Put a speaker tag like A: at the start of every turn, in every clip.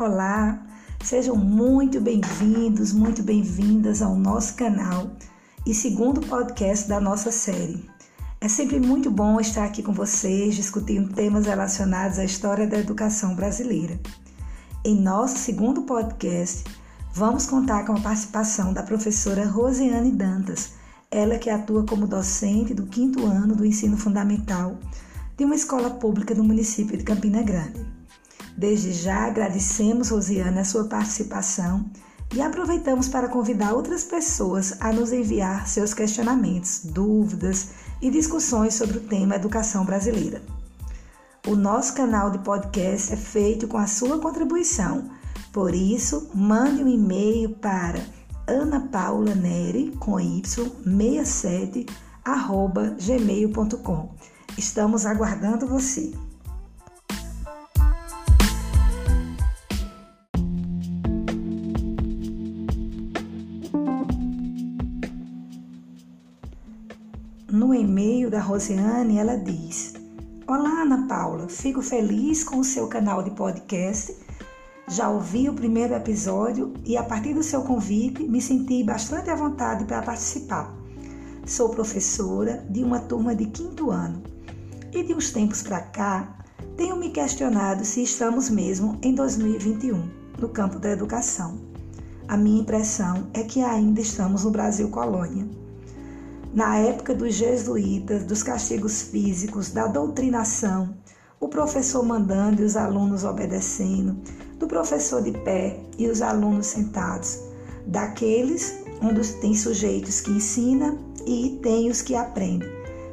A: Olá, sejam muito bem-vindos, muito bem-vindas ao nosso canal e segundo podcast da nossa série. É sempre muito bom estar aqui com vocês discutindo temas relacionados à história da educação brasileira. Em nosso segundo podcast, vamos contar com a participação da professora Rosiane Dantas, ela que atua como docente do quinto ano do ensino fundamental de uma escola pública no município de Campina Grande. Desde já agradecemos, Rosiane, a sua participação e aproveitamos para convidar outras pessoas a nos enviar seus questionamentos, dúvidas e discussões sobre o tema educação brasileira. O nosso canal de podcast é feito com a sua contribuição, por isso, mande um e-mail para anapaulaneri, com y, 67, arroba gmail.com. Estamos aguardando você. No e-mail da Rosiane, ela diz: Olá, Ana Paula, fico feliz com o seu canal de podcast. Já ouvi o primeiro episódio e, a partir do seu convite, me senti bastante à vontade para participar. Sou professora de uma turma de quinto ano e, de uns tempos para cá, tenho me questionado se estamos mesmo em 2021 no campo da educação. A minha impressão é que ainda estamos no Brasil colônia na época dos jesuítas, dos castigos físicos, da doutrinação, o professor mandando e os alunos obedecendo, do professor de pé e os alunos sentados, daqueles onde tem sujeitos que ensina e tem os que aprendem,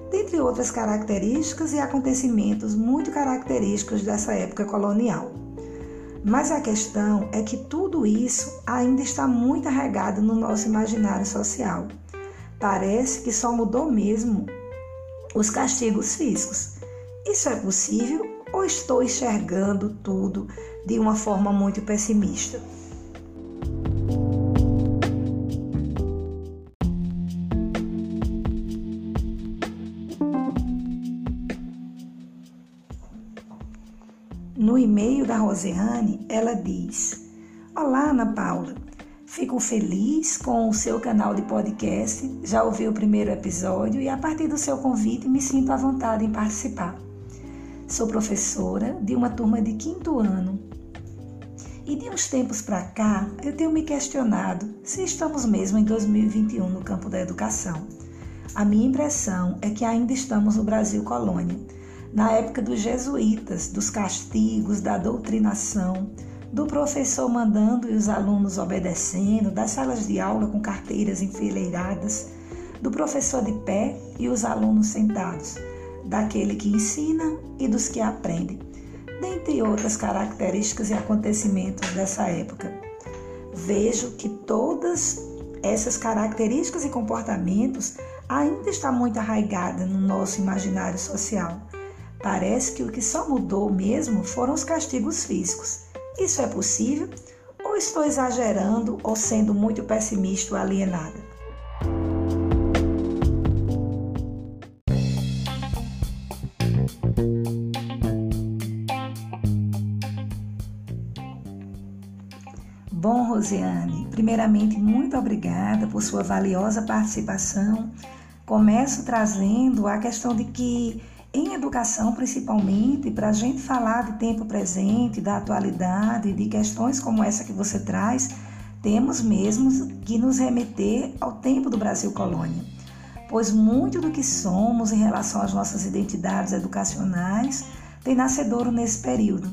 A: dentre outras características e acontecimentos muito característicos dessa época colonial. Mas a questão é que tudo isso ainda está muito arregado no nosso imaginário social. Parece que só mudou mesmo os castigos físicos. Isso é possível ou estou enxergando tudo de uma forma muito pessimista? No e-mail da Rosiane, ela diz: Olá, Ana Paula. Fico feliz com o seu canal de podcast. Já ouvi o primeiro episódio e, a partir do seu convite, me sinto à vontade em participar. Sou professora de uma turma de quinto ano e, de uns tempos para cá, eu tenho me questionado se estamos mesmo em 2021 no campo da educação. A minha impressão é que ainda estamos no Brasil colônia, na época dos jesuítas, dos castigos, da doutrinação do professor mandando e os alunos obedecendo, das salas de aula com carteiras enfileiradas, do professor de pé e os alunos sentados, daquele que ensina e dos que aprendem, dentre outras características e acontecimentos dessa época. Vejo que todas essas características e comportamentos ainda está muito arraigada no nosso imaginário social. Parece que o que só mudou mesmo foram os castigos físicos isso é possível? Ou estou exagerando ou sendo muito pessimista ou alienada? Bom, Rosiane, primeiramente, muito obrigada por sua valiosa participação. Começo trazendo a questão de que em educação, principalmente, para a gente falar de tempo presente, da atualidade, de questões como essa que você traz, temos mesmo que nos remeter ao tempo do Brasil colônia, pois muito do que somos em relação às nossas identidades educacionais tem nascedouro nesse período.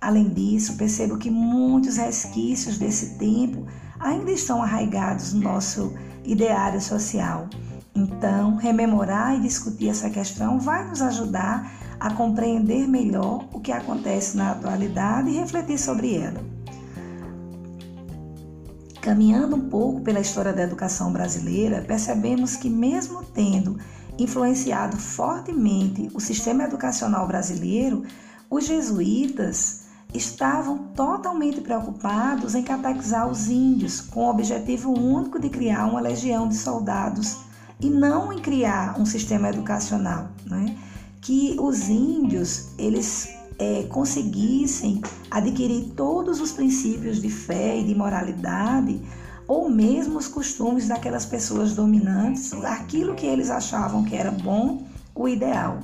A: Além disso, percebo que muitos resquícios desse tempo ainda estão arraigados no nosso ideário social então, rememorar e discutir essa questão vai nos ajudar a compreender melhor o que acontece na atualidade e refletir sobre ela. Caminhando um pouco pela história da educação brasileira, percebemos que, mesmo tendo influenciado fortemente o sistema educacional brasileiro, os jesuítas estavam totalmente preocupados em catequizar os índios, com o objetivo único de criar uma legião de soldados e não em criar um sistema educacional, né? que os índios eles é, conseguissem adquirir todos os princípios de fé e de moralidade, ou mesmo os costumes daquelas pessoas dominantes, aquilo que eles achavam que era bom, o ideal.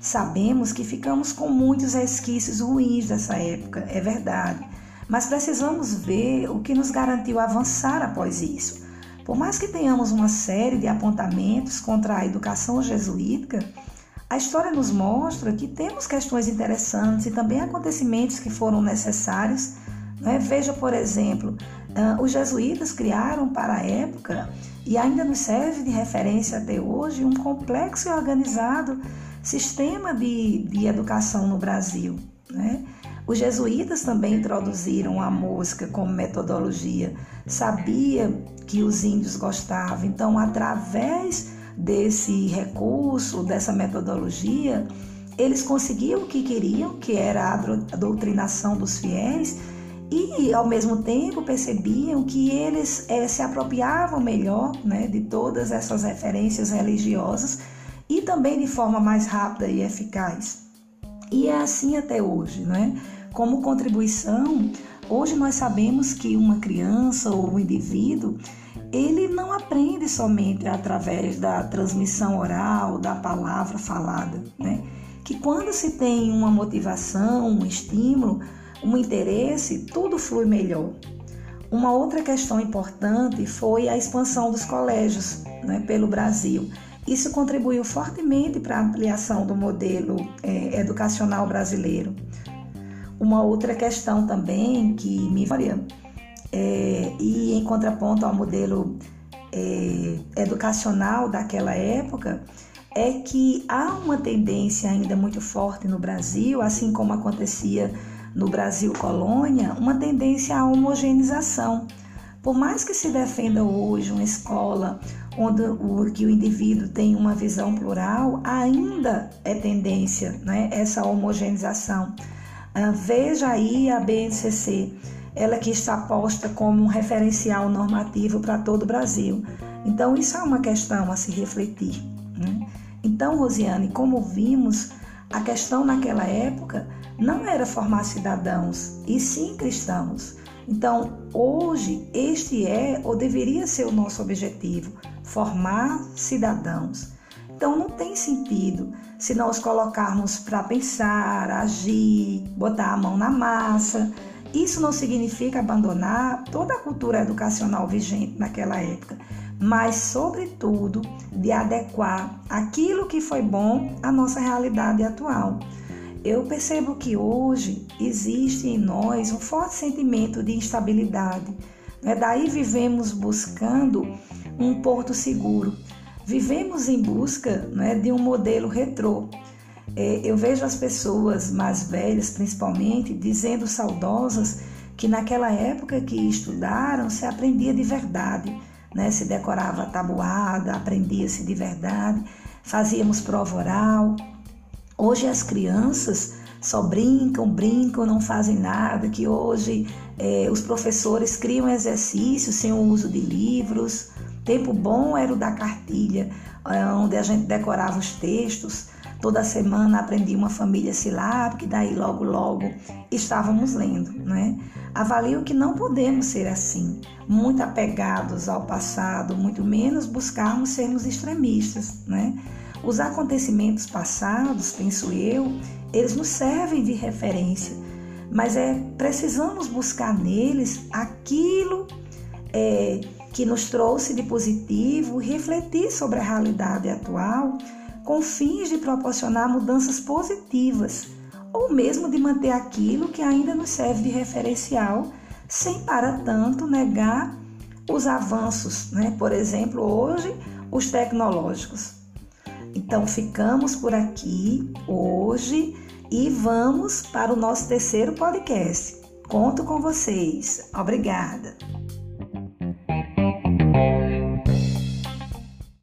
A: Sabemos que ficamos com muitos resquícios ruins dessa época, é verdade, mas precisamos ver o que nos garantiu avançar após isso. Por mais que tenhamos uma série de apontamentos contra a educação jesuítica, a história nos mostra que temos questões interessantes e também acontecimentos que foram necessários. Né? Veja, por exemplo, uh, os jesuítas criaram para a época e ainda nos serve de referência até hoje um complexo e organizado sistema de, de educação no Brasil. Né? Os jesuítas também introduziram a música como metodologia, sabia que os índios gostavam, então, através desse recurso, dessa metodologia, eles conseguiam o que queriam, que era a doutrinação dos fiéis, e ao mesmo tempo percebiam que eles é, se apropriavam melhor né, de todas essas referências religiosas e também de forma mais rápida e eficaz. E é assim até hoje, né? Como contribuição, hoje nós sabemos que uma criança ou um indivíduo ele não aprende somente através da transmissão oral, da palavra falada, né? Que quando se tem uma motivação, um estímulo, um interesse, tudo flui melhor. Uma outra questão importante foi a expansão dos colégios né, pelo Brasil. Isso contribuiu fortemente para a ampliação do modelo é, educacional brasileiro. Uma outra questão também que me faria, é, e em contraponto ao modelo é, educacional daquela época, é que há uma tendência ainda muito forte no Brasil, assim como acontecia no Brasil colônia, uma tendência à homogeneização. Por mais que se defenda hoje uma escola onde o, que o indivíduo tem uma visão plural, ainda é tendência né, essa homogeneização. Uh, veja aí a BNCC, ela que está posta como um referencial normativo para todo o Brasil. Então, isso é uma questão a se refletir. Né? Então, Rosiane, como vimos, a questão naquela época não era formar cidadãos, e sim cristãos. Então, hoje, este é ou deveria ser o nosso objetivo: formar cidadãos. Então, não tem sentido se nós colocarmos para pensar, agir, botar a mão na massa. Isso não significa abandonar toda a cultura educacional vigente naquela época, mas, sobretudo, de adequar aquilo que foi bom à nossa realidade atual. Eu percebo que hoje existe em nós um forte sentimento de instabilidade. Né? Daí vivemos buscando um porto seguro. Vivemos em busca né, de um modelo retrô. É, eu vejo as pessoas mais velhas, principalmente, dizendo saudosas que naquela época que estudaram se aprendia de verdade, né? se decorava a tabuada, aprendia-se de verdade, fazíamos prova oral, Hoje as crianças só brincam, brincam, não fazem nada, que hoje é, os professores criam exercícios sem o uso de livros. Tempo bom era o da cartilha, é, onde a gente decorava os textos. Toda semana aprendia uma família silábica daí logo logo estávamos lendo, né? Avalio que não podemos ser assim, muito apegados ao passado, muito menos buscarmos sermos extremistas, né? Os acontecimentos passados, penso eu, eles nos servem de referência, mas é precisamos buscar neles aquilo é, que nos trouxe de positivo, refletir sobre a realidade atual com fins de proporcionar mudanças positivas ou mesmo de manter aquilo que ainda nos serve de referencial, sem para tanto negar os avanços, né? por exemplo, hoje os tecnológicos. Então ficamos por aqui hoje e vamos para o nosso terceiro podcast. Conto com vocês. Obrigada.